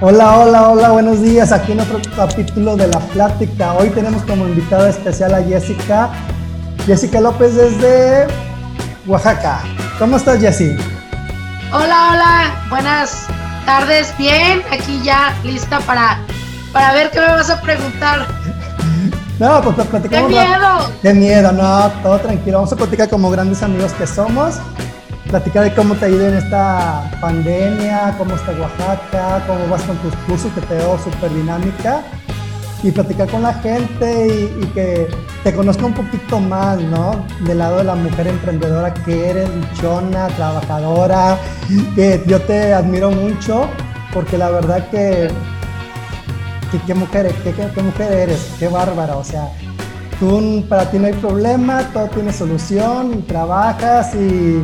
Hola, hola, hola, buenos días. Aquí en otro capítulo de La Plática. Hoy tenemos como invitada especial a Jessica. Jessica López desde Oaxaca. ¿Cómo estás, Jessy? Hola, hola, buenas tardes. Bien, aquí ya lista para, para ver qué me vas a preguntar. No, pues platicamos. ¡Qué miedo! ¡Qué miedo! No, todo tranquilo. Vamos a platicar como grandes amigos que somos platicar de cómo te ha ido en esta pandemia, cómo está Oaxaca, cómo vas con tus cursos, que te veo súper dinámica, y platicar con la gente y, que te conozca un poquito más, ¿no? Del lado de la mujer emprendedora que eres, luchona, trabajadora, que yo te admiro mucho, porque la verdad que, qué mujer, qué, qué mujer eres, qué bárbara, o sea, tú para ti no hay problema, todo tiene solución, trabajas y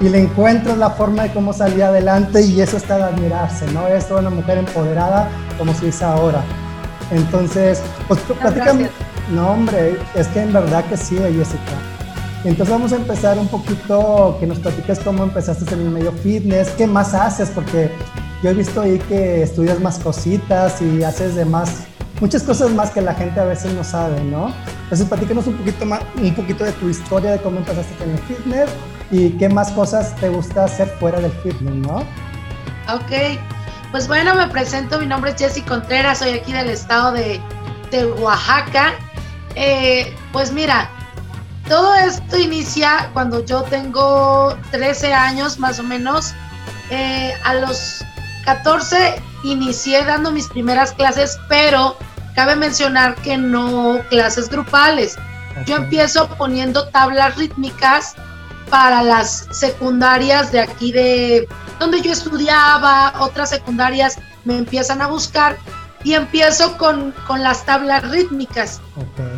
y le encuentras la forma de cómo salir adelante y eso está de admirarse, ¿no? Es toda una mujer empoderada como se dice ahora. Entonces, pues platícame. No, hombre, es que en verdad que sí, Jessica. Entonces vamos a empezar un poquito, que nos platiques cómo empezaste en el medio fitness, qué más haces, porque yo he visto ahí que estudias más cositas y haces de más, muchas cosas más que la gente a veces no sabe, ¿no? Entonces platícanos un poquito más, un poquito de tu historia de cómo empezaste en el fitness y qué más cosas te gusta hacer fuera del fitness, ¿no? Ok, pues bueno, me presento, mi nombre es Jessy Contreras, soy aquí del estado de, Oaxaca. Eh, pues mira, todo esto inicia cuando yo tengo 13 años más o menos. Eh, a los 14 inicié dando mis primeras clases, pero cabe mencionar que no clases grupales. Yo empiezo poniendo tablas rítmicas para las secundarias de aquí de donde yo estudiaba, otras secundarias me empiezan a buscar y empiezo con, las tablas rítmicas.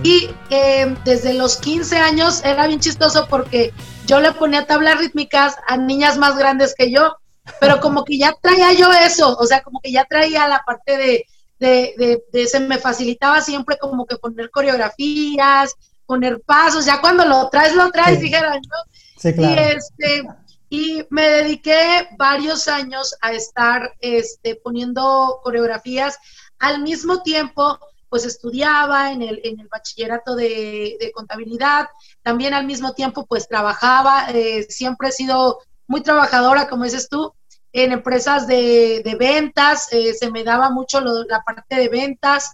Y eh, desde los 15 años era bien chistoso porque yo le ponía tablas rítmicas a niñas más grandes que yo, pero como que ya traía yo eso, o sea, como que ya traía la parte de, de, de se me facilitaba siempre como que poner coreografías, poner pasos, ya cuando lo traes, lo traes, dijeron, ¿no? Y, este, y me dediqué varios años a estar este, poniendo coreografías. Al mismo tiempo, pues estudiaba en el, en el bachillerato de, contabilidad. También al mismo tiempo, pues trabajaba. Eh, siempre he sido muy trabajadora, como dices tú, en empresas de, ventas. Eh, se me daba mucho la parte de ventas.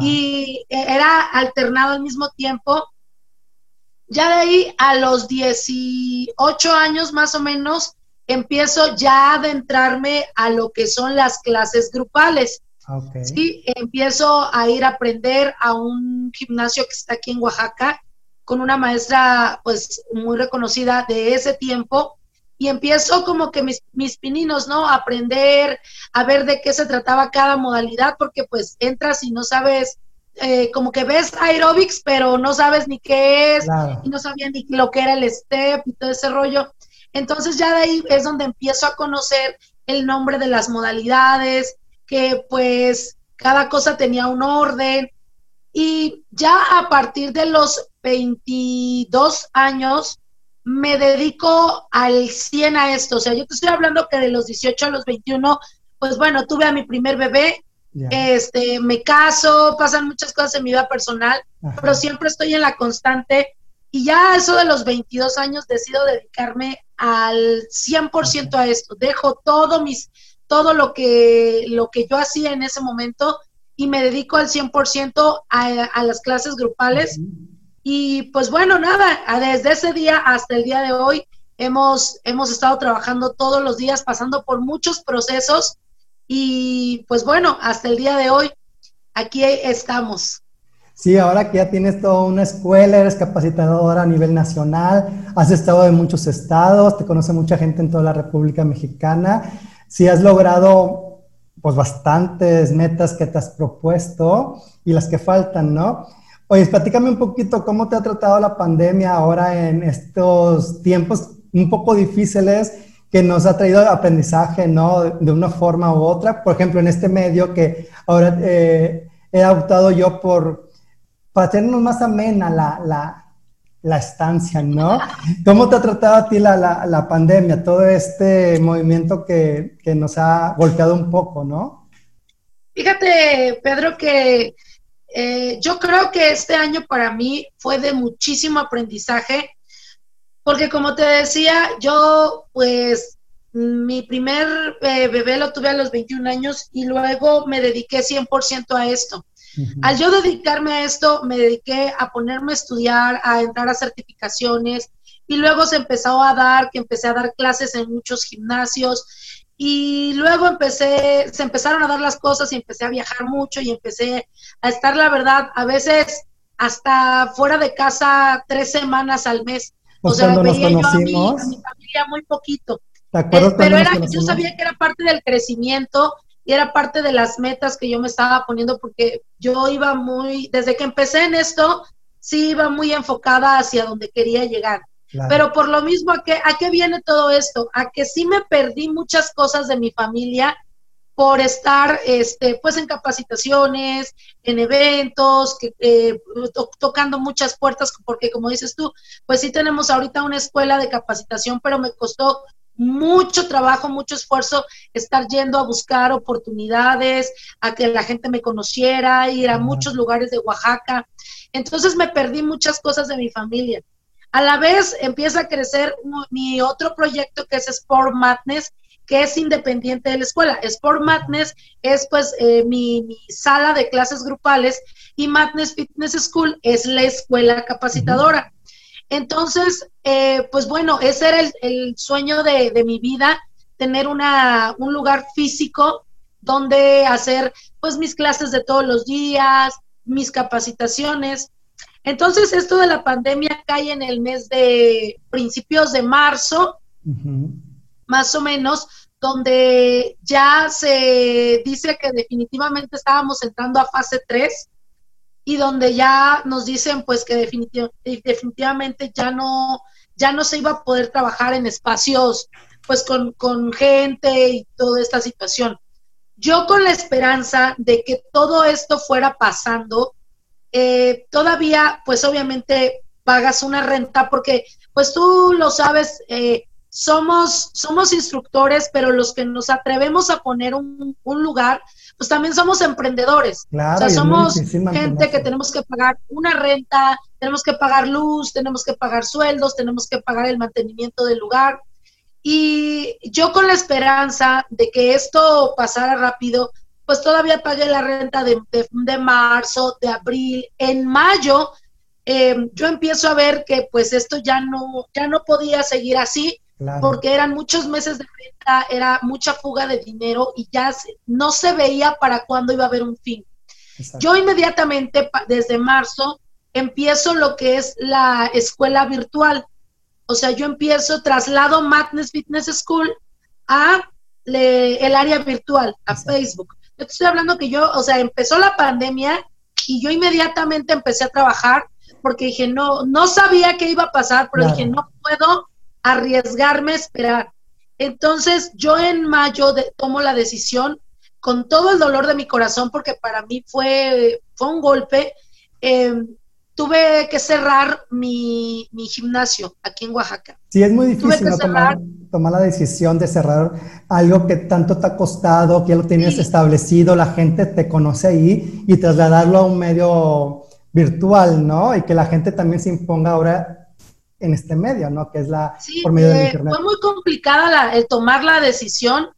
Y era alternado al mismo tiempo ya de ahí a los 18 años más o menos empiezo ya a adentrarme a lo que son las clases grupales. Sí, empiezo a ir a aprender a un gimnasio que está aquí en Oaxaca con una maestra pues muy reconocida de ese tiempo y empiezo como que mis, mis pininos, ¿no? A aprender, a ver de qué se trataba cada modalidad, porque pues entras y no sabes eh, como que ves aerobics, pero no sabes ni qué es, y no sabía ni lo que era el step y todo ese rollo. Entonces ya de ahí es donde empiezo a conocer el nombre de las modalidades, que pues cada cosa tenía un orden. Y ya a partir de los 22 años me dedico al 100 a esto. O sea, yo te estoy hablando que de los 18 a los 21, pues bueno, tuve a mi primer bebé, este, me caso, pasan muchas cosas en mi vida personal, pero siempre estoy en la constante y ya eso de los 22 años decido dedicarme al 100% a esto. Dejo todo mis todo lo que lo que yo hacía en ese momento y me dedico al 100% a, a las clases grupales. Y pues bueno, nada, desde ese día hasta el día de hoy hemos, hemos estado trabajando todos los días, pasando por muchos procesos y pues bueno, hasta el día de hoy, aquí estamos. Sí, ahora que ya tienes toda una escuela, eres capacitadora a nivel nacional, has estado en muchos estados, te conoce mucha gente en toda la República Mexicana. Sí has logrado pues bastantes metas que te has propuesto y las que faltan, ¿no? Oye, platícame un poquito cómo te ha tratado la pandemia ahora en estos tiempos un poco difíciles que nos ha traído aprendizaje, ¿no? De una forma u otra. Por ejemplo, en este medio que ahora eh, he optado yo por, para hacernos más amena la, la, la, estancia, ¿no? ¿Cómo te ha tratado a ti la, la, la pandemia, todo este movimiento que, que, nos ha golpeado un poco, ¿no? Fíjate, Pedro, que eh, yo creo que este año para mí fue de muchísimo aprendizaje, porque como te decía, yo pues mi primer eh, bebé lo tuve a los 21 años y luego me dediqué 100% a esto. Al yo dedicarme a esto, me dediqué a ponerme a estudiar, a entrar a certificaciones y luego se empezó a dar, que empecé a dar clases en muchos gimnasios y luego empecé, se empezaron a dar las cosas y empecé a viajar mucho y empecé a estar, la verdad, a veces hasta fuera de casa tres semanas al mes. O sea, veía yo a mi, familia muy poquito. pero era, yo sabía que era parte del crecimiento y era parte de las metas que yo me estaba poniendo porque yo iba muy, desde que empecé en esto, sí iba muy enfocada hacia donde quería llegar. Pero por lo mismo, ¿a qué, ¿a qué viene todo esto? A que sí me perdí muchas cosas de mi familia por estar este, pues en capacitaciones, en eventos, que, eh, tocando muchas puertas, porque como dices tú, pues sí tenemos ahorita una escuela de capacitación, pero me costó mucho trabajo, mucho esfuerzo estar yendo a buscar oportunidades, a que la gente me conociera, ir a muchos lugares de Oaxaca. Entonces me perdí muchas cosas de mi familia. A la vez empieza a crecer mi otro proyecto que es Sport Madness, que es independiente de la escuela. Sport Madness es pues eh, mi, sala de clases grupales y Madness Fitness School es la escuela capacitadora. Entonces, eh, pues bueno, ese era el, sueño de, mi vida, tener una, un lugar físico donde hacer pues mis clases de todos los días, mis capacitaciones. Entonces, esto de la pandemia cae en el mes de principios de marzo, más o menos, donde ya se dice que definitivamente estábamos entrando a fase 3 y donde ya nos dicen pues que definitivamente ya no, ya no se iba a poder trabajar en espacios pues con, con gente y toda esta situación. Yo con la esperanza de que todo esto fuera pasando, eh, todavía pues obviamente pagas una renta porque pues tú lo sabes, eh, somos, somos instructores, pero los que nos atrevemos a poner un, un lugar, pues también somos emprendedores. o sea, somos gente que tenemos que pagar una renta, tenemos que pagar luz, tenemos que pagar sueldos, tenemos que pagar el mantenimiento del lugar. Y yo con la esperanza de que esto pasara rápido, pues todavía pagué la renta de, de, marzo, de abril, en mayo. Eh, yo empiezo a ver que pues esto ya no, ya no podía seguir así porque eran muchos meses de renta, era mucha fuga de dinero y ya no se veía para cuándo iba a haber un fin. Yo inmediatamente, desde marzo, empiezo lo que es la escuela virtual. O sea, yo empiezo, traslado Madness Fitness School a el área virtual, a Facebook. Yo te estoy hablando que yo, o sea, empezó la pandemia y yo inmediatamente empecé a trabajar porque dije, no, no sabía qué iba a pasar, pero dije, no puedo arriesgarme a esperar. Entonces yo en mayo tomo la decisión con todo el dolor de mi corazón, porque para mí fue, fue un golpe. Em, tuve que cerrar mi, gimnasio aquí en Oaxaca. Sí, es muy difícil tomar, la decisión de cerrar algo que tanto te ha costado, que ya lo tienes establecido, la gente te conoce ahí y trasladarlo a un medio virtual, ¿no? Y que la gente también se imponga ahora en este medio, ¿no? Que es la por medio de eh, internet. Fue muy complicada el tomar la decisión,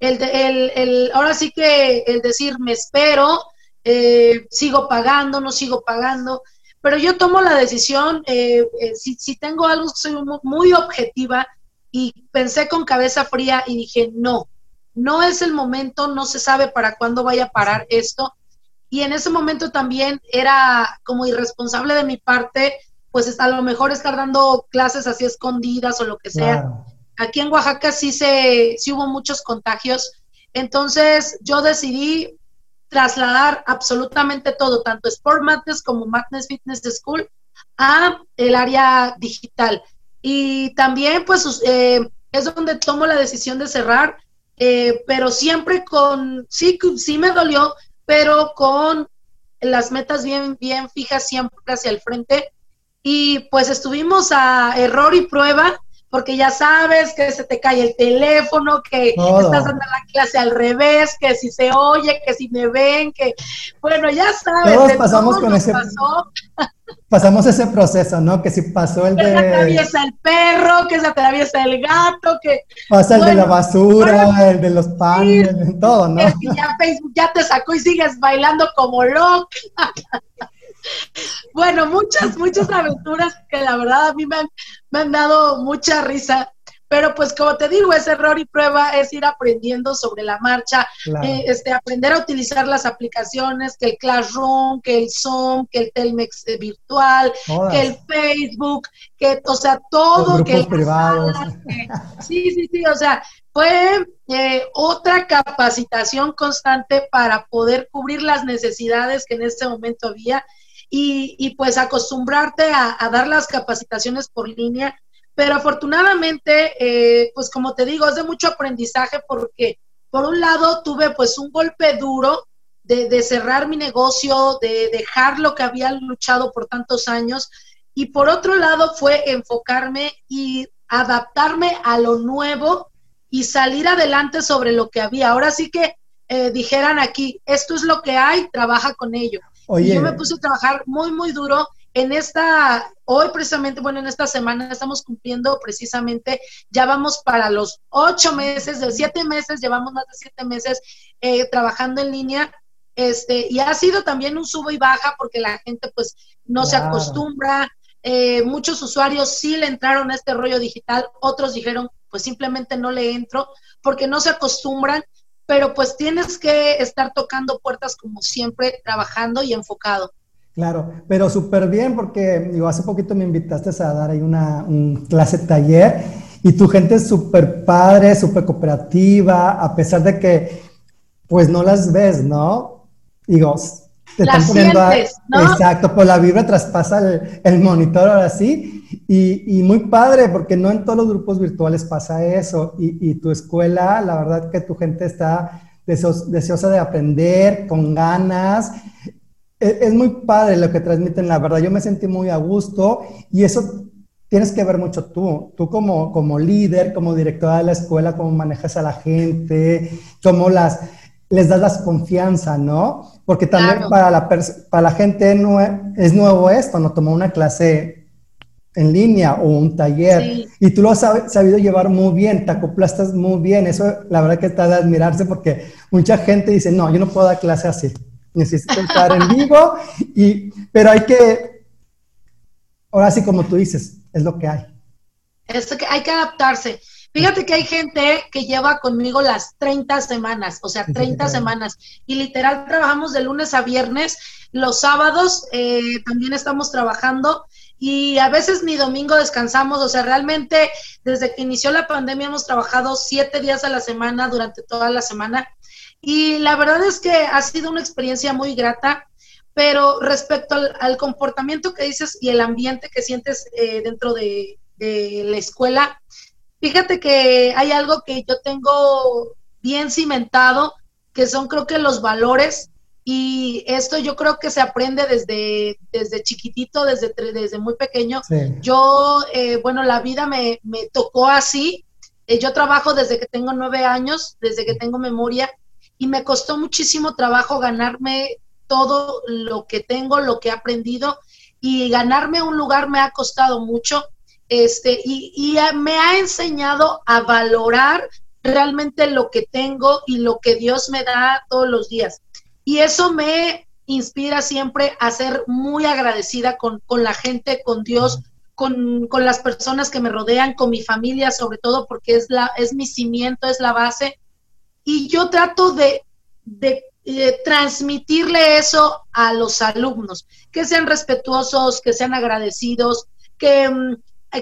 el, el, el, ahora sí que el decir me espero, eh, sigo pagando, no sigo pagando, pero yo tomo la decisión, eh, si, si, tengo algo, soy muy objetiva y pensé con cabeza fría y dije, no, no es el momento, no se sabe para cuándo vaya a parar esto. Y en ese momento también era como irresponsable de mi parte pues a lo mejor estar dando clases así escondidas o lo que sea. Aquí en Oaxaca sí se, sí hubo muchos contagios, entonces yo decidí trasladar absolutamente todo, tanto Sport Madness como Madness Fitness School, a el área digital. Y también, pues, eh, es donde tomo la decisión de cerrar, eh, pero siempre con, sí, sí me dolió, pero con las metas bien, bien fijas siempre hacia el frente y pues estuvimos a error y prueba, porque ya sabes que se te cae el teléfono, que estás dando la clase al revés, que si se oye, que si me ven, que bueno, ya sabes. Todos pasamos con ese pasamos ese proceso, ¿no? Que si pasó el de que se atraviesa el perro, que se atraviesa el gato, que pasa el de la basura, el de los panes, todo, ¿no? ya Facebook ya te sacó y sigues bailando como loca. bueno, muchas, muchas aventuras que la verdad a mí me han, me han dado mucha risa. Pero pues como te digo, es error y prueba, es ir aprendiendo sobre la marcha, eh, este, aprender a utilizar las aplicaciones, que el Classroom, que el Zoom, que el Telmex virtual, que el Facebook, que, o sea, todo. que privados. sí, sí, sí, o sea, fue eh, otra capacitación constante para poder cubrir las necesidades que en este momento había y, pues acostumbrarte a, dar las capacitaciones por línea. Pero afortunadamente, eh, pues como te digo, es de mucho aprendizaje porque por un lado tuve pues un golpe duro de, de cerrar mi negocio, de dejar lo que había luchado por tantos años y por otro lado fue enfocarme y adaptarme a lo nuevo y salir adelante sobre lo que había. Ahora sí que eh, dijeran aquí, esto es lo que hay, trabaja con ello. Y yo me puse a trabajar muy, muy duro. En esta, hoy precisamente, bueno, en esta semana estamos cumpliendo precisamente, ya vamos para los ocho meses, de siete meses, llevamos más de siete meses eh, trabajando en línea. Este, y ha sido también un subo y baja porque la gente pues no se acostumbra, eh, muchos usuarios sí le entraron a este rollo digital, otros dijeron, pues simplemente no le entro, porque no se acostumbran pero pues tienes que estar tocando puertas como siempre, trabajando y enfocado. Claro, pero súper bien porque digo, hace poquito me invitaste a dar ahí una clase taller y tu gente es súper padre, súper cooperativa, a pesar de que pues no las ves, ¿no? Digo, te están poniendo ¿no? Exacto, pues la vibra traspasa el, el monitor ahora sí y, muy padre, porque no en todos los grupos virtuales pasa eso. Y, tu escuela, la verdad que tu gente está deseosa de aprender, con ganas. Es, es, muy padre lo que transmiten, la verdad. Yo me sentí muy a gusto y eso tienes que ver mucho tú. Tú como, como líder, como directora de la escuela, cómo manejas a la gente, cómo las, les das la confianza, ¿no? Porque también para, la para la gente es nuevo esto, no tomó una clase en línea o un taller. Y tú lo has sabido llevar muy bien, te acoplaste muy bien. Eso la verdad que está de admirarse porque mucha gente dice, no, yo no puedo dar clase así. Necesito estar en vivo, y, pero hay que, ahora sí como tú dices, es lo que hay. Es que hay que adaptarse. Fíjate que hay gente que lleva conmigo las 30 semanas, o sea, 30 semanas, y literal trabajamos de lunes a viernes. Los sábados eh, también estamos trabajando. Y a veces ni domingo descansamos, o sea, realmente desde que inició la pandemia hemos trabajado siete días a la semana durante toda la semana. Y la verdad es que ha sido una experiencia muy grata, pero respecto al, comportamiento que dices y el ambiente que sientes eh, dentro de, de la escuela, fíjate que hay algo que yo tengo bien cimentado, que son creo que los valores y esto yo creo que se aprende desde, desde chiquitito, desde, desde muy pequeño. Yo, eh, bueno, la vida me, me tocó así. Eh, yo trabajo desde que tengo nueve años, desde que tengo memoria, y me costó muchísimo trabajo ganarme todo lo que tengo, lo que he aprendido, y ganarme un lugar me ha costado mucho. Este, y, y me ha enseñado a valorar realmente lo que tengo y lo que Dios me da todos los días. Y eso me inspira siempre a ser muy agradecida con, la gente, con Dios, con, las personas que me rodean, con mi familia, sobre todo porque es, la, es mi cimiento, es la base. Y yo trato de, de eh, transmitirle eso a los alumnos, que sean respetuosos, que sean agradecidos, que, mm,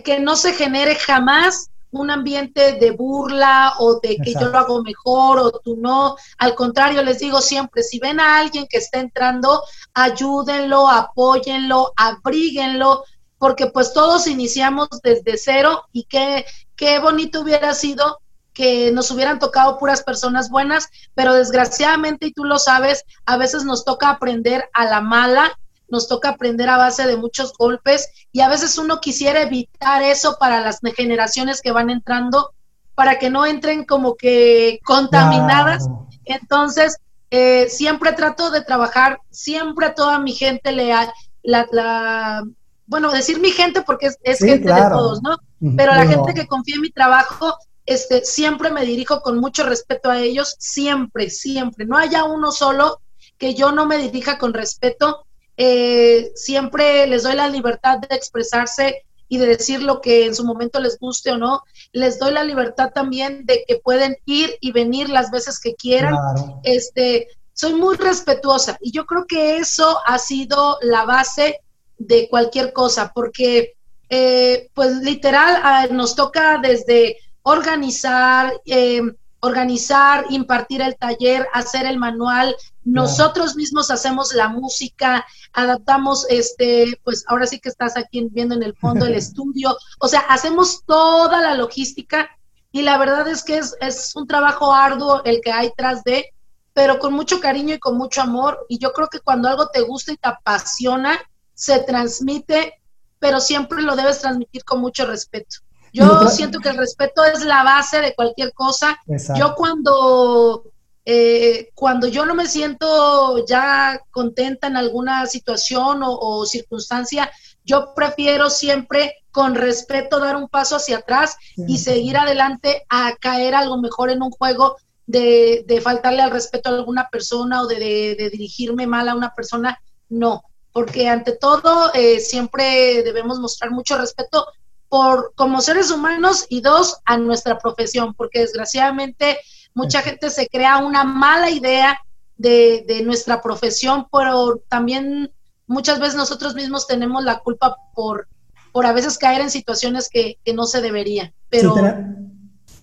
que no se genere jamás un ambiente de burla o de que yo lo hago mejor o tú no. Al contrario, les digo siempre, si ven a alguien que está entrando, ayúdenlo, apóyenlo, abríguenlo, porque pues todos iniciamos desde cero y qué, qué bonito hubiera sido que nos hubieran tocado puras personas buenas, pero desgraciadamente, y tú lo sabes, a veces nos toca aprender a la mala nos toca aprender a base de muchos golpes y a veces uno quisiera evitar eso para las generaciones que van entrando, para que no entren como que contaminadas. Entonces, eh, siempre trato de trabajar, siempre a toda mi gente le la, la, bueno, decir mi gente porque es, gente de todos, ¿no? Pero la gente que confía en mi trabajo, este, siempre me dirijo con mucho respeto a ellos, siempre, siempre. No haya uno solo que yo no me dirija con respeto. Eh, siempre les doy la libertad de expresarse y de decir lo que en su momento les guste o no. Les doy la libertad también de que pueden ir y venir las veces que quieran. Este, soy muy respetuosa y yo creo que eso ha sido la base de cualquier cosa, porque eh, pues literal ah, nos toca desde organizar, eh, organizar, impartir el taller, hacer el manual, nosotros mismos hacemos la música, adaptamos, este, pues ahora sí que estás aquí viendo en el fondo el estudio, o sea, hacemos toda la logística y la verdad es que es, es un trabajo arduo el que hay tras de, pero con mucho cariño y con mucho amor. Y yo creo que cuando algo te gusta y te apasiona, se transmite, pero siempre lo debes transmitir con mucho respeto. Yo siento que el respeto es la base de cualquier cosa. Yo cuando, eh, cuando yo no me siento ya contenta en alguna situación o, circunstancia, yo prefiero siempre con respeto dar un paso hacia atrás y seguir adelante a caer algo mejor en un juego de, de faltarle al respeto a alguna persona o de, de, dirigirme mal a una persona. No, porque ante todo eh, siempre debemos mostrar mucho respeto por como seres humanos y dos a nuestra profesión, porque desgraciadamente mucha gente se crea una mala idea de, de nuestra profesión, pero también muchas veces nosotros mismos tenemos la culpa por, por a veces caer en situaciones que, que no se debería. Pero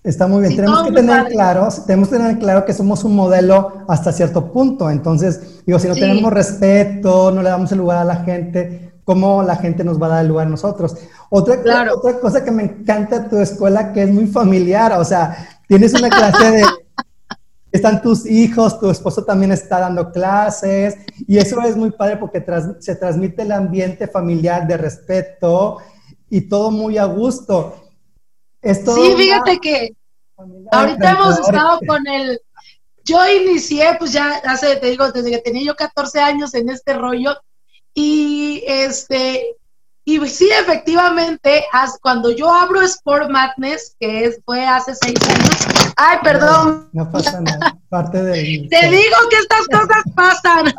está muy bien. tenemos que tener claro, tenemos que tener claro que somos un modelo hasta cierto punto. Entonces, digo, si no tenemos respeto, no le damos el lugar a la gente, cómo la gente nos va a dar el lugar a nosotros. Otra, otra cosa que me encanta de tu escuela, que es muy familiar, o sea, tienes una clase de... Están tus hijos, tu esposo también está dando clases y eso es muy padre porque se transmite el ambiente familiar de respeto y todo muy a gusto. sí, fíjate que ahorita hemos estado con el, yo inicié, pues ya hace, te digo, desde que tenía yo 14 años en este rollo, y este, y sí, efectivamente, cuando yo abro Sport Madness, que fue hace seis años, ay, perdón. No, pasa nada, parte de... Te digo que estas cosas pasan.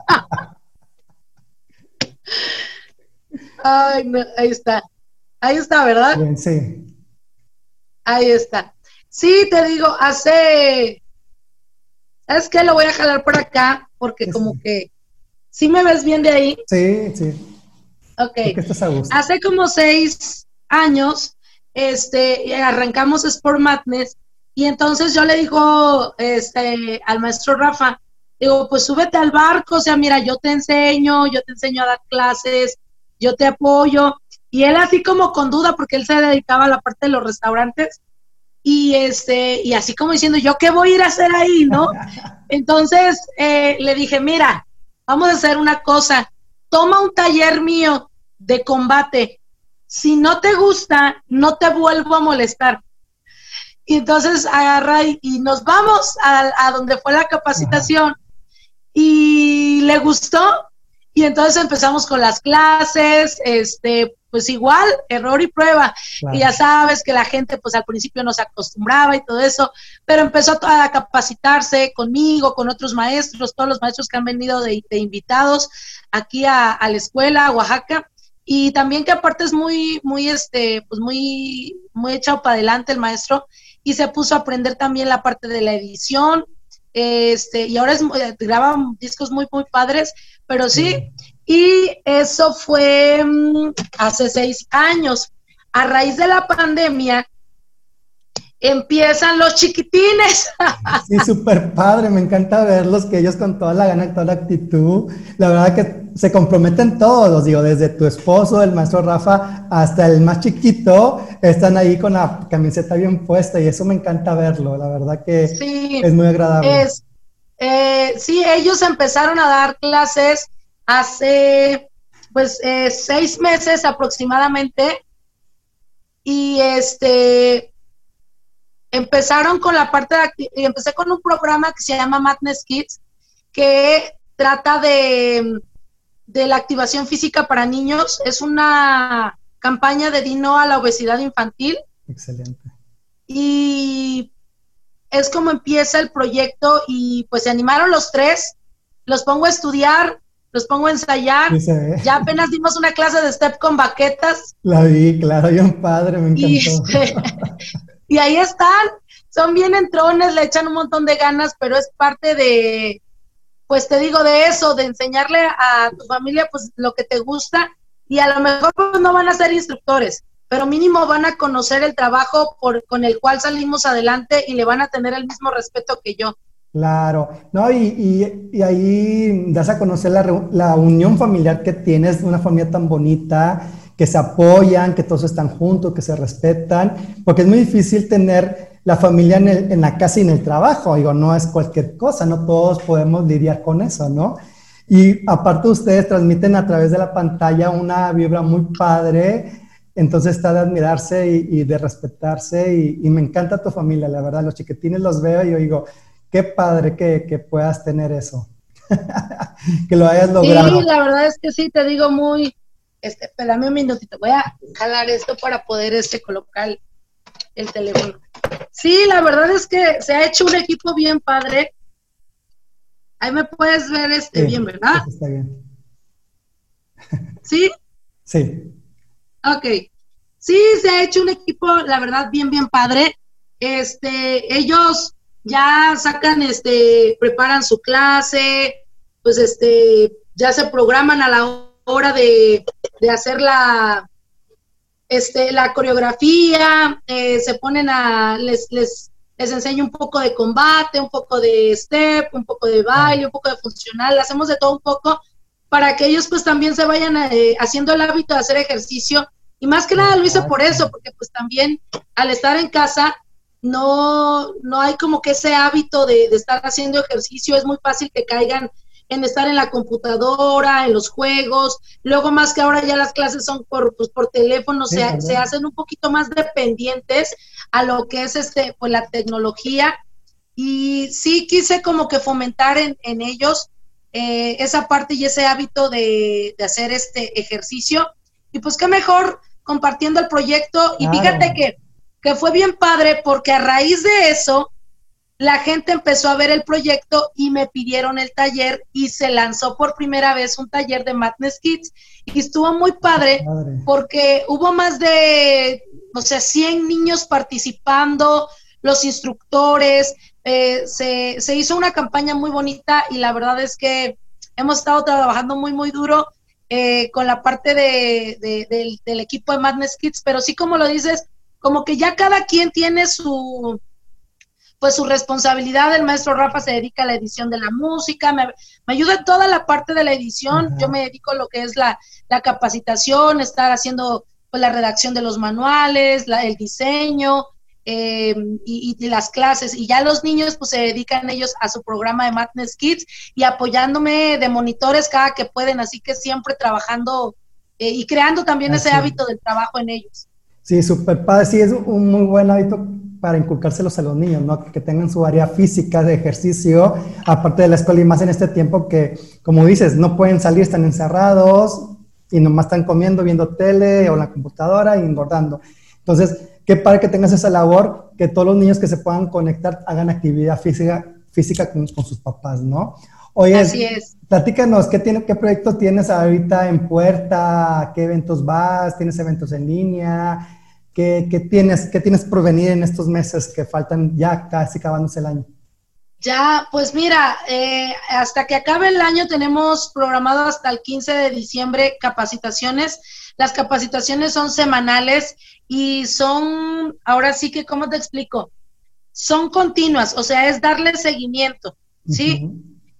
ay, ahí está. Ahí está, ¿verdad? sí. Ahí está. Sí, te digo, hace... ¿Sabes qué? Lo voy a jalar por acá, porque como que ¿Sí me ves bien de ahí? Sí, sí. Ok. Hace como seis años, este, arrancamos Sport Madness y entonces yo le digo este, al maestro Rafa, digo, pues súbete al barco, o sea, mira, yo te enseño, yo te enseño a dar clases, yo te apoyo. Y él así como con duda, porque él se dedicaba a la parte de los restaurantes, y este, y así como diciendo, ¿yo qué voy a ir a hacer ahí, no? Entonces eh, le dije, mira, vamos a hacer una cosa, toma un taller mío de combate, si no te gusta, no te vuelvo a molestar. Y entonces agarra y, nos vamos a, donde fue la capacitación y le gustó y entonces empezamos con las clases, este, pues igual, error y prueba. Y ya sabes que la gente pues al principio no se acostumbraba y todo eso, pero empezó a capacitarse conmigo, con otros maestros, todos los maestros que han venido de, invitados aquí a, la escuela, a Oaxaca. Y también que aparte es muy, muy, este, pues muy, muy echado para adelante el maestro y se puso a aprender también la parte de la edición, este, y ahora es, eh, graban discos muy, muy padres, pero sí, y eso fue mm, hace seis años. A raíz de la pandemia, empiezan los chiquitines. Sí, súper padre, me encanta verlos, que ellos con toda la gana, toda la actitud, la verdad que se comprometen todos, digo, desde tu esposo, el maestro Rafa, hasta el más chiquito, están ahí con la camiseta bien puesta y eso me encanta verlo, la verdad que es muy agradable. Eh, sí, ellos empezaron a dar clases hace pues eh, seis meses aproximadamente y este empezaron con la parte de empecé con un programa que se llama Madness Kids que trata de, de la activación física para niños es una campaña de Dino a la obesidad infantil excelente y es como empieza el proyecto y pues se animaron los tres los pongo a estudiar los pongo a ensayar. ya apenas dimos una clase de step con baquetas. La vi, claro, un padre, me encantó. Y, ahí están, son bien entrones, le echan un montón de ganas, pero es parte de, pues te digo de eso, de enseñarle a tu familia pues lo que te gusta. Y a lo mejor pues, no van a ser instructores, pero mínimo van a conocer el trabajo por, con el cual salimos adelante y le van a tener el mismo respeto que yo. Claro, no, y, y, ahí das a conocer la, la, unión familiar que tienes, una familia tan bonita, que se apoyan, que todos están juntos, que se respetan, porque es muy difícil tener la familia en, el, en la casa y en el trabajo, digo, no es cualquier cosa, no todos podemos lidiar con eso, ¿no? Y aparte ustedes transmiten a través de la pantalla una vibra muy padre, entonces está de admirarse y, y de respetarse y, y, me encanta tu familia, la verdad, los chiquitines los veo y yo digo, qué padre que, puedas tener eso, que lo hayas logrado. Sí, la verdad es que sí, te digo muy, este, espérame un minutito, voy a jalar esto para poder este, colocar el, teléfono. Sí, la verdad es que se ha hecho un equipo bien padre. Ahí me puedes ver este bien, ¿verdad? Está bien. ¿Sí? Sí. Ok. Sí, se ha hecho un equipo, la verdad, bien, bien padre. Este, ellos ya sacan, este, preparan su clase, pues este, ya se programan a la hora de, hacer la, este, la coreografía, eh, se ponen a, les, les, les enseño un poco de combate, un poco de step, un poco de baile, un poco de funcional, hacemos de todo un poco para que ellos pues también se vayan eh, haciendo el hábito de hacer ejercicio. Y más que nada lo hice por eso, porque pues también al estar en casa no, no hay como que ese hábito de, estar haciendo ejercicio, es muy fácil que caigan en estar en la computadora, en los juegos, luego más que ahora ya las clases son por, pues, por teléfono, se, hacen un poquito más dependientes a lo que es este, pues la tecnología. Y sí quise como que fomentar en, en ellos eh, esa parte y ese hábito de, de, hacer este ejercicio. Y pues qué mejor compartiendo el proyecto. Y fíjate que que fue bien padre porque a raíz de eso la gente empezó a ver el proyecto y me pidieron el taller y se lanzó por primera vez un taller de Madness Kids. Y estuvo muy padre, porque hubo más de, no sé, 100 niños participando, los instructores, eh, se, se, hizo una campaña muy bonita y la verdad es que hemos estado trabajando muy, muy duro eh, con la parte de, del, del equipo de Madness Kids, pero sí como lo dices, como que ya cada quien tiene su pues su responsabilidad, el maestro Rafa se dedica a la edición de la música, me, ayuda en toda la parte de la edición, yo me dedico a lo que es la, capacitación, estar haciendo pues, la redacción de los manuales, la, el diseño eh, y, y, las clases, y ya los niños pues se dedican ellos a su programa de Madness Kids y apoyándome de monitores cada que pueden, así que siempre trabajando eh, y creando también ese hábito del trabajo en ellos. Sí, súper padre. Sí, es un muy buen hábito para inculcárselos a los niños, ¿no? Que tengan su área física de ejercicio, aparte de la escuela y más en este tiempo que, como dices, no pueden salir, están encerrados y nomás están comiendo, viendo tele o la computadora y engordando. Entonces, qué padre que tengas esa labor, que todos los niños que se puedan conectar hagan actividad física, física con, con sus papás, ¿no? Oye, Así es. platícanos, ¿qué, tiene, ¿qué proyectos tienes ahorita en puerta? ¿Qué eventos vas? ¿Tienes eventos en línea? ¿Qué, qué tienes, qué tienes por venir en estos meses que faltan ya casi acabándose el año? Ya, pues mira, eh, hasta que acabe el año tenemos programado hasta el 15 de diciembre capacitaciones. Las capacitaciones son semanales y son, ahora sí que, ¿cómo te explico? Son continuas, o sea, es darle seguimiento, ¿sí?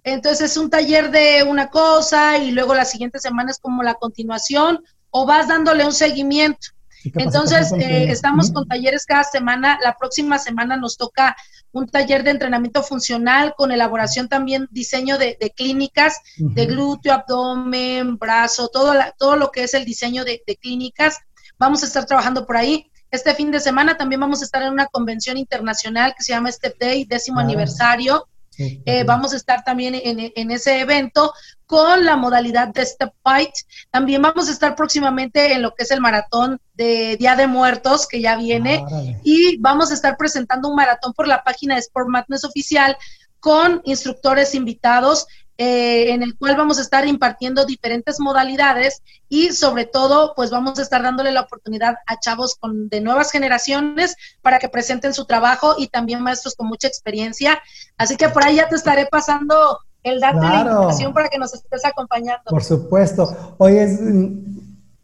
Entonces es un taller de una cosa y luego la siguiente semana es como la continuación o vas dándole un seguimiento. Entonces, eh, estamos con talleres cada semana. La próxima semana nos toca un taller de entrenamiento funcional con elaboración también, diseño de, clínicas, de glúteo, abdomen, brazo, todo, todo lo que es el diseño de, clínicas. Vamos a estar trabajando por ahí. Este fin de semana también vamos a estar en una convención internacional que se llama Step Day, décimo ah. aniversario. Eh, vamos a estar también en, ese evento con la modalidad de Step Fight. También vamos a estar próximamente en lo que es el maratón de Día de Muertos, que ya viene. y vamos a estar presentando un maratón por la página de Sport Madness Oficial con instructores invitados eh, en el cual vamos a estar impartiendo diferentes modalidades y sobre todo pues vamos a estar dándole la oportunidad a chavos con, de nuevas generaciones para que presenten su trabajo y también maestros con mucha experiencia. Así que por ahí ya te estaré pasando el dato de la invitación para que nos estés acompañando. Por supuesto. Oye,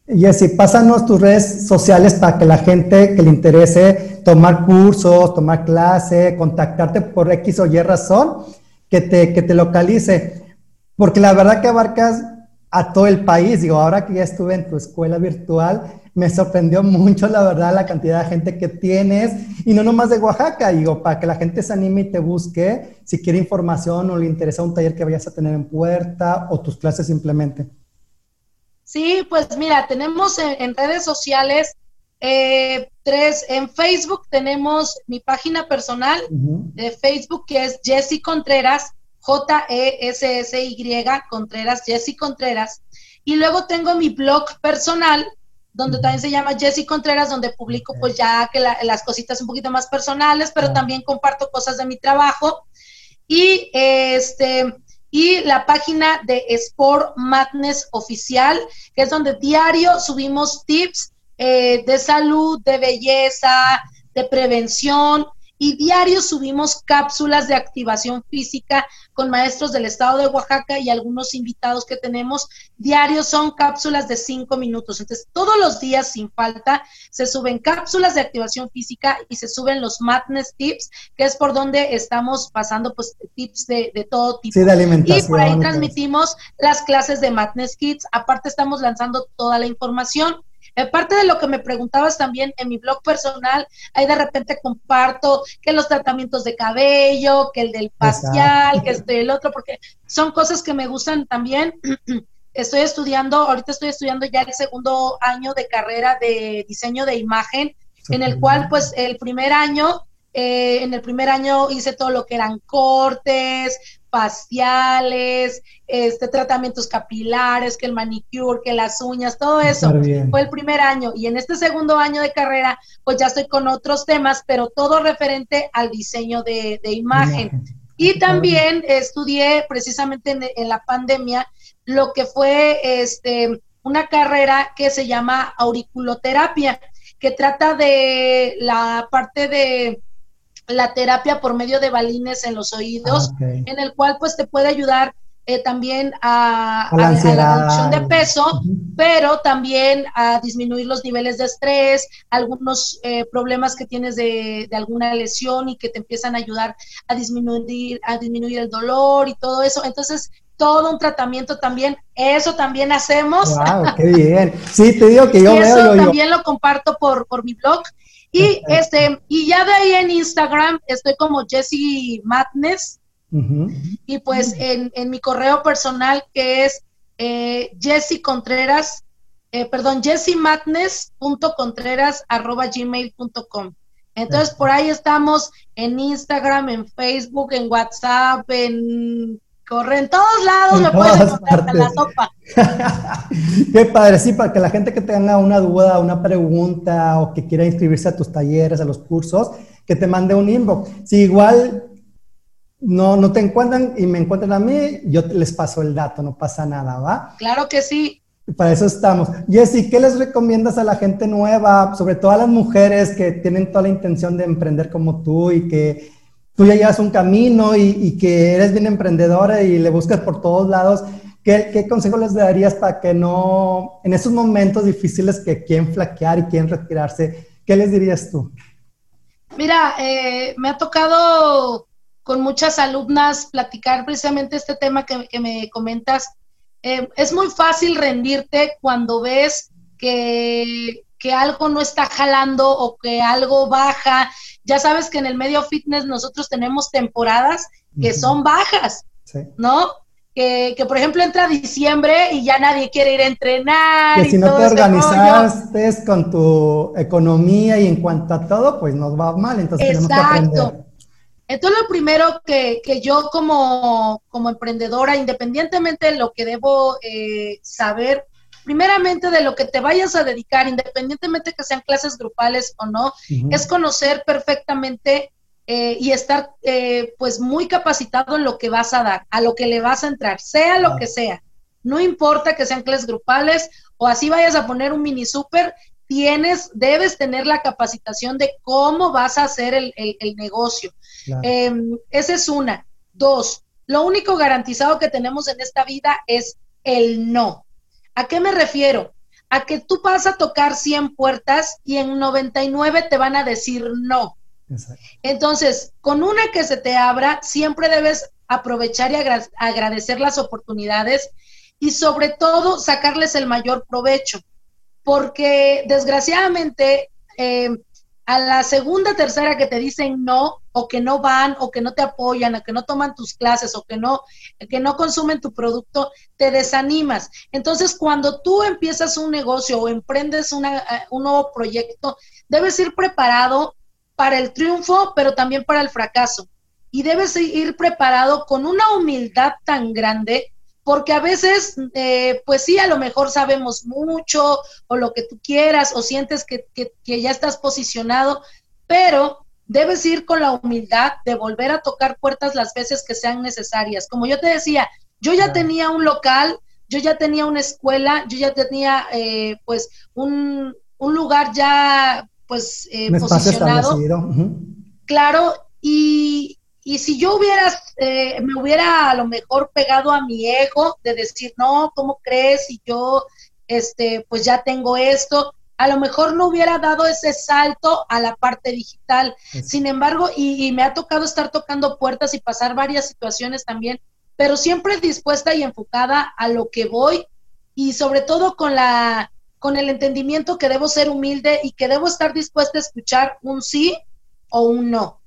Jessy, pásanos tus redes sociales para que la gente que le interese tomar cursos, tomar clase, contactarte por X o Y razón, que te, que te localice. Porque la verdad que abarcas a todo el país. Digo, ahora que ya estuve en tu escuela virtual, me sorprendió mucho, la verdad, la cantidad de gente que tienes. Y no nomás de Oaxaca, digo, para que la gente se anime y te busque si quiere información o le interesa un taller que vayas a tener en puerta o tus clases simplemente. Sí, pues mira, tenemos en, redes sociales eh, tres. En Facebook tenemos mi página personal de Facebook que es Jessy Contreras J-E-S-S-Y Contreras, Jessy Contreras. Y luego tengo mi blog personal, donde también se llama Jessy Contreras, donde publico pues ya que las cositas un poquito más personales, pero también comparto cosas de mi trabajo. Y este y la página de Sport Madness Oficial, que es donde diario subimos tips eh, de salud, de belleza, de prevención y diario subimos cápsulas de activación física con maestros del estado de Oaxaca y algunos invitados que tenemos. Diario son cápsulas de cinco minutos. Entonces, todos los días sin falta se suben cápsulas de activación física y se suben los Madness Tips, que es por donde estamos pasando pues tips de, todo tipo. Sí, de alimentación. Y por ahí transmitimos las clases de Madness Kids. Aparte estamos lanzando toda la información. Aparte de lo que me preguntabas también en mi blog personal, ahí de repente comparto que los tratamientos de cabello, que el del facial, que este el otro, porque son cosas que me gustan también. Estoy estudiando, ahorita estoy estudiando ya el segundo año de carrera de diseño de imagen, en el cual pues el primer año eh, en el primer año hice todo lo que eran cortes, faciales, este, tratamientos capilares, que el manicure, que las uñas, todo eso. Fue el primer año. Y en este segundo año de carrera, pues ya estoy con otros temas, pero todo referente al diseño de, imagen. Y también estudié precisamente en, la pandemia lo que fue este, una carrera que se llama auriculoterapia, que trata de la parte de la terapia por medio de balines en los oídos, ah, en el cual pues te puede ayudar eh, también a, la, reducción de peso, pero también a disminuir los niveles de estrés, algunos eh, problemas que tienes de, alguna lesión y que te empiezan a ayudar a disminuir, a disminuir el dolor y todo eso. Entonces, todo un tratamiento también, eso también hacemos. ¡Wow! ¡Qué bien! Sí, te digo que yo y Eso también lo comparto por, por mi blog y este, y ya de ahí en Instagram estoy como Jessie Madness. Y pues en, en, mi correo personal que es eh, Jessie Contreras, eh, perdón, gmail.com Entonces por ahí estamos en Instagram, en Facebook, en WhatsApp, en Corre en todos lados, me puedes encontrar en la sopa. Qué padre, sí, para que la gente que tenga una duda, una pregunta o que quiera inscribirse a tus talleres, a los cursos, que te mande un inbox. Si igual no, no te encuentran y me encuentran a mí, yo les paso el dato, no pasa nada, ¿va? Claro que sí. Para eso estamos. Jessy, ¿qué les recomiendas a la gente nueva, sobre todo a las mujeres que tienen toda la intención de emprender como tú y que tú ya llevas un camino y, que eres bien emprendedora y le buscas por todos lados, ¿qué, ¿qué, consejo les darías para que no, en esos momentos difíciles que quieren flaquear y quieren retirarse, qué les dirías tú? Mira, eh, me ha tocado con muchas alumnas platicar precisamente este tema que, me comentas. Eh, es muy fácil rendirte cuando ves que, que algo no está jalando o que algo baja. Ya sabes que en el medio fitness nosotros tenemos temporadas que son bajas, ¿no? Que, por ejemplo entra diciembre y ya nadie quiere ir a entrenar. Que si no te organizaste con tu economía y en cuanto a todo, pues nos va mal, entonces tenemos que aprender. Entonces lo primero que, yo como, como, emprendedora, independientemente de lo que debo eh, saber, primeramente de lo que te vayas a dedicar, independientemente que sean clases grupales o no, es conocer perfectamente eh, y estar eh, pues muy capacitado en lo que vas a dar, a lo que le vas a entrar, sea lo que sea. No importa que sean clases grupales o así vayas a poner un mini super, tienes, debes tener la capacitación de cómo vas a hacer el, negocio. Em, esa es una. Dos, lo único garantizado que tenemos en esta vida es el no. ¿A qué me refiero? A que tú vas a tocar 100 puertas y en 99 te van a decir no. Entonces, con una que se te abra, siempre debes aprovechar y agradecer las oportunidades y sobre todo sacarles el mayor provecho, porque desgraciadamente eh, a la segunda, tercera que te dicen no, o que no van, o que no te apoyan, o que no toman tus clases, o que no, que no consumen tu producto, te desanimas. Entonces, cuando tú empiezas un negocio o emprendes una, eh, un nuevo proyecto, debes ir preparado para el triunfo, pero también para el fracaso. Y debes ir preparado con una humildad tan grande porque a veces, eh, pues sí, a lo mejor sabemos mucho o lo que tú quieras o sientes que, ya estás posicionado, pero debes ir con la humildad de volver a tocar puertas las veces que sean necesarias. Como yo te decía, yo ya tenía un local, yo ya tenía una escuela, yo ya tenía eh, pues un, lugar ya pues eh, posicionado. Claro, y, y si yo hubiera, eh, me hubiera a lo mejor pegado a mi ego de decir, no, ¿cómo crees? Y yo, este, pues ya tengo esto, a lo mejor no hubiera dado ese salto a la parte digital. Sin embargo, y, me ha tocado estar tocando puertas y pasar varias situaciones también, pero siempre dispuesta y enfocada a lo que voy y sobre todo con la con el entendimiento que debo ser humilde y que debo estar dispuesta a escuchar un sí o un no.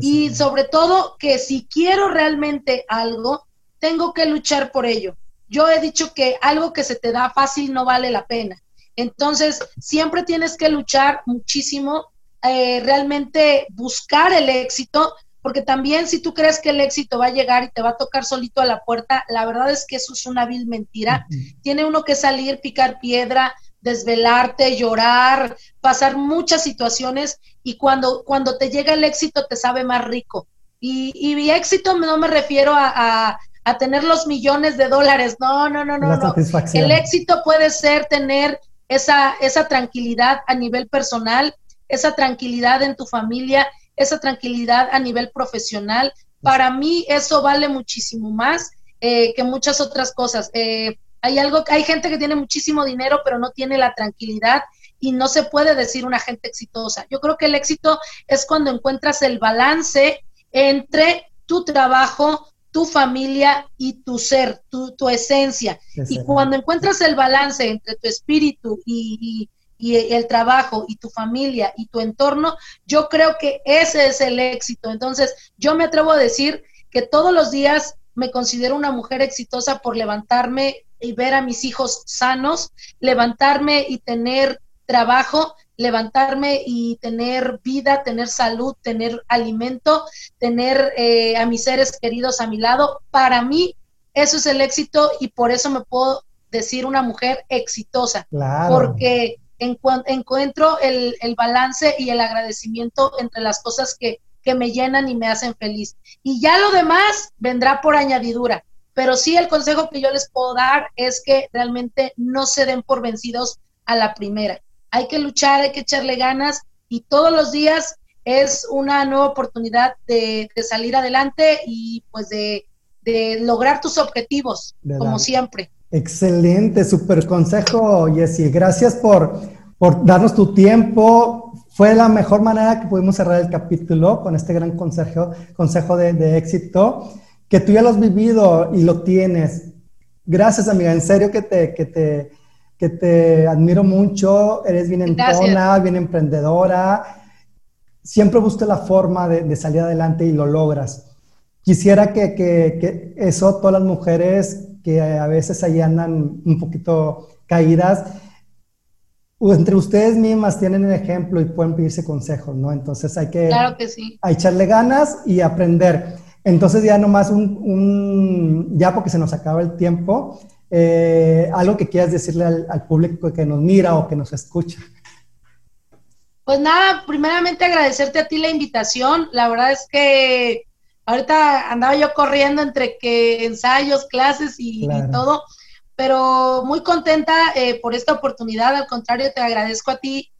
Y sobre todo que si quiero realmente algo, tengo que luchar por ello. Yo he dicho que algo que se te da fácil no vale la pena. Entonces, siempre tienes que luchar muchísimo, eh, realmente buscar el éxito, porque también si tú crees que el éxito va a llegar y te va a tocar solito a la puerta, la verdad es que eso es una vil mentira. Tiene uno que salir, picar piedra, desvelarte, llorar, pasar muchas situaciones y cuando, cuando te llega el éxito te sabe más rico. Y, y éxito no me refiero a, a, tener los millones de dólares, no, no, no, no, no. El éxito puede ser tener esa, esa tranquilidad a nivel personal, esa tranquilidad en tu familia, esa tranquilidad a nivel profesional. Para mí eso vale muchísimo más eh, que muchas otras cosas. Eh, hay algo, hay gente que tiene muchísimo dinero, pero no tiene la tranquilidad y no se puede decir una gente exitosa. Yo creo que el éxito es cuando encuentras el balance entre tu trabajo, tu familia y tu ser, tu, tu esencia. y cuando encuentras el balance entre tu espíritu y, y, el trabajo y tu familia y tu entorno, yo creo que ese es el éxito. Entonces, yo me atrevo a decir que todos los días me considero una mujer exitosa por levantarme y ver a mis hijos sanos, levantarme y tener trabajo, levantarme y tener vida, tener salud, tener alimento, tener eh, a mis seres queridos a mi lado. Para mí, eso es el éxito y por eso me puedo decir una mujer exitosa, porque encuentro el, el, balance y el agradecimiento entre las cosas que, que me llenan y me hacen feliz. Y ya lo demás vendrá por añadidura. Pero sí el consejo que yo les puedo dar es que realmente no se den por vencidos a la primera. Hay que luchar, hay que echarle ganas y todos los días es una nueva oportunidad de, salir adelante y pues de, lograr tus objetivos, como siempre. Excelente, super consejo, Jessy. Gracias por, por darnos tu tiempo. Fue la mejor manera que pudimos cerrar el capítulo con este gran consejo, consejo de, de éxito que tú ya lo has vivido y lo tienes. Gracias, amiga. En serio que te, que te, que te admiro mucho, eres bien entona, bien emprendedora, siempre buscas la forma de, salir adelante y lo logras. Quisiera que, que, eso, todas las mujeres que a veces ahí andan un poquito caídas, entre ustedes mismas tienen el ejemplo y pueden pedirse consejos, ¿no? Entonces hay que, claro que sí. echarle ganas y aprender. Entonces ya nomás un, un, ya porque se nos acaba el tiempo, eh, algo que quieras decirle al, al, público que nos mira o que nos escucha. Pues nada, primeramente agradecerte a ti la invitación. La verdad es que ahorita andaba yo corriendo entre que ensayos, clases y, todo, pero muy contenta eh, por esta oportunidad. Al contrario, te agradezco a ti,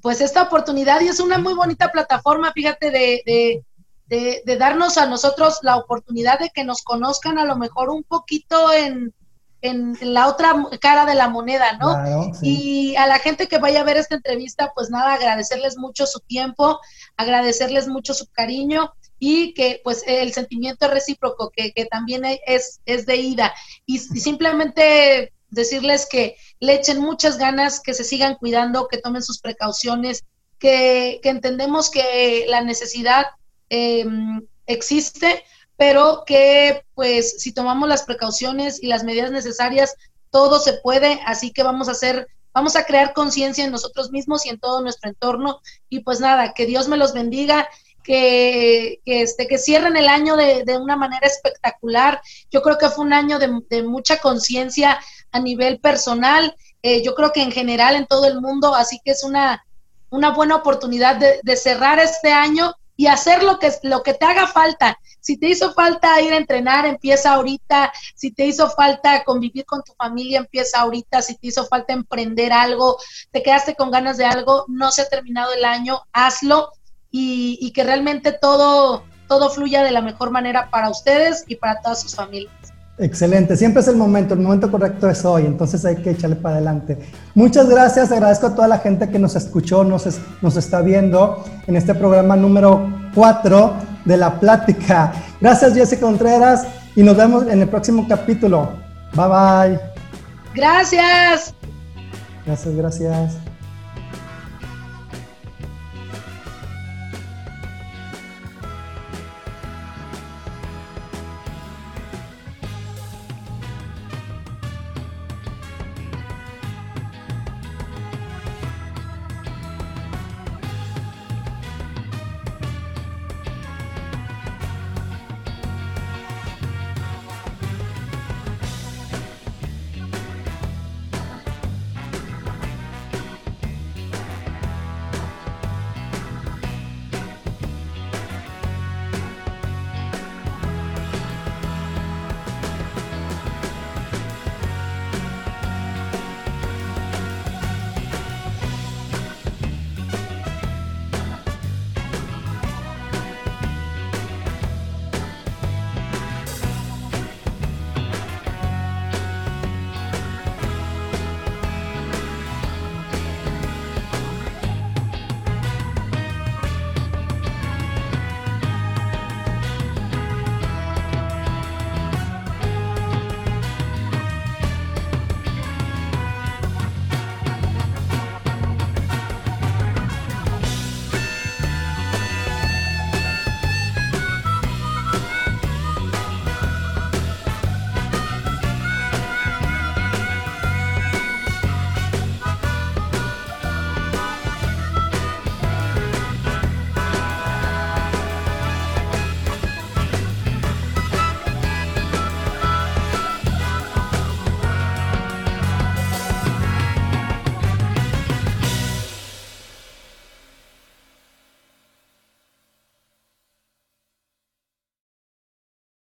pues esta oportunidad y es una muy bonita plataforma, fíjate, de, de, de darnos a nosotros la oportunidad de que nos conozcan a lo mejor un poquito en en, la otra cara de la moneda, ¿no? Y a la gente que vaya a ver esta entrevista, pues nada, agradecerles mucho su tiempo, agradecerles mucho su cariño y que pues el sentimiento recíproco, que, que también es, es de ida. Y, simplemente decirles que le echen muchas ganas, que se sigan cuidando, que tomen sus precauciones, que, que entendemos que la necesidad eh, existe, pero que pues si tomamos las precauciones y las medidas necesarias, todo se puede, así que vamos a hacer, vamos a crear conciencia en nosotros mismos y en todo nuestro entorno. Y pues nada, que Dios me los bendiga, que, que, este, que cierren el año de, de, una manera espectacular. Yo creo que fue un año de, de mucha conciencia a nivel personal, eh, yo creo que en general en todo el mundo, así que es una, una buena oportunidad de, de cerrar este año y hacer lo que, lo que te haga falta. Si te hizo falta ir a entrenar, empieza ahorita. Si te hizo falta convivir con tu familia, empieza ahorita. Si te hizo falta emprender algo, te quedaste con ganas de algo, no se ha terminado el año, hazlo y, y que realmente todo, todo fluya de la mejor manera para ustedes y para todas sus familias. Excelente, siempre es el momento, el momento correcto es hoy, entonces hay que echarle para adelante. Muchas gracias, agradezco a toda la gente que nos escuchó, nos, nos está viendo en este programa número 4 de la plática. Gracias Jessica Contreras y nos vemos en el próximo capítulo. Bye bye. Gracias. Gracias, gracias.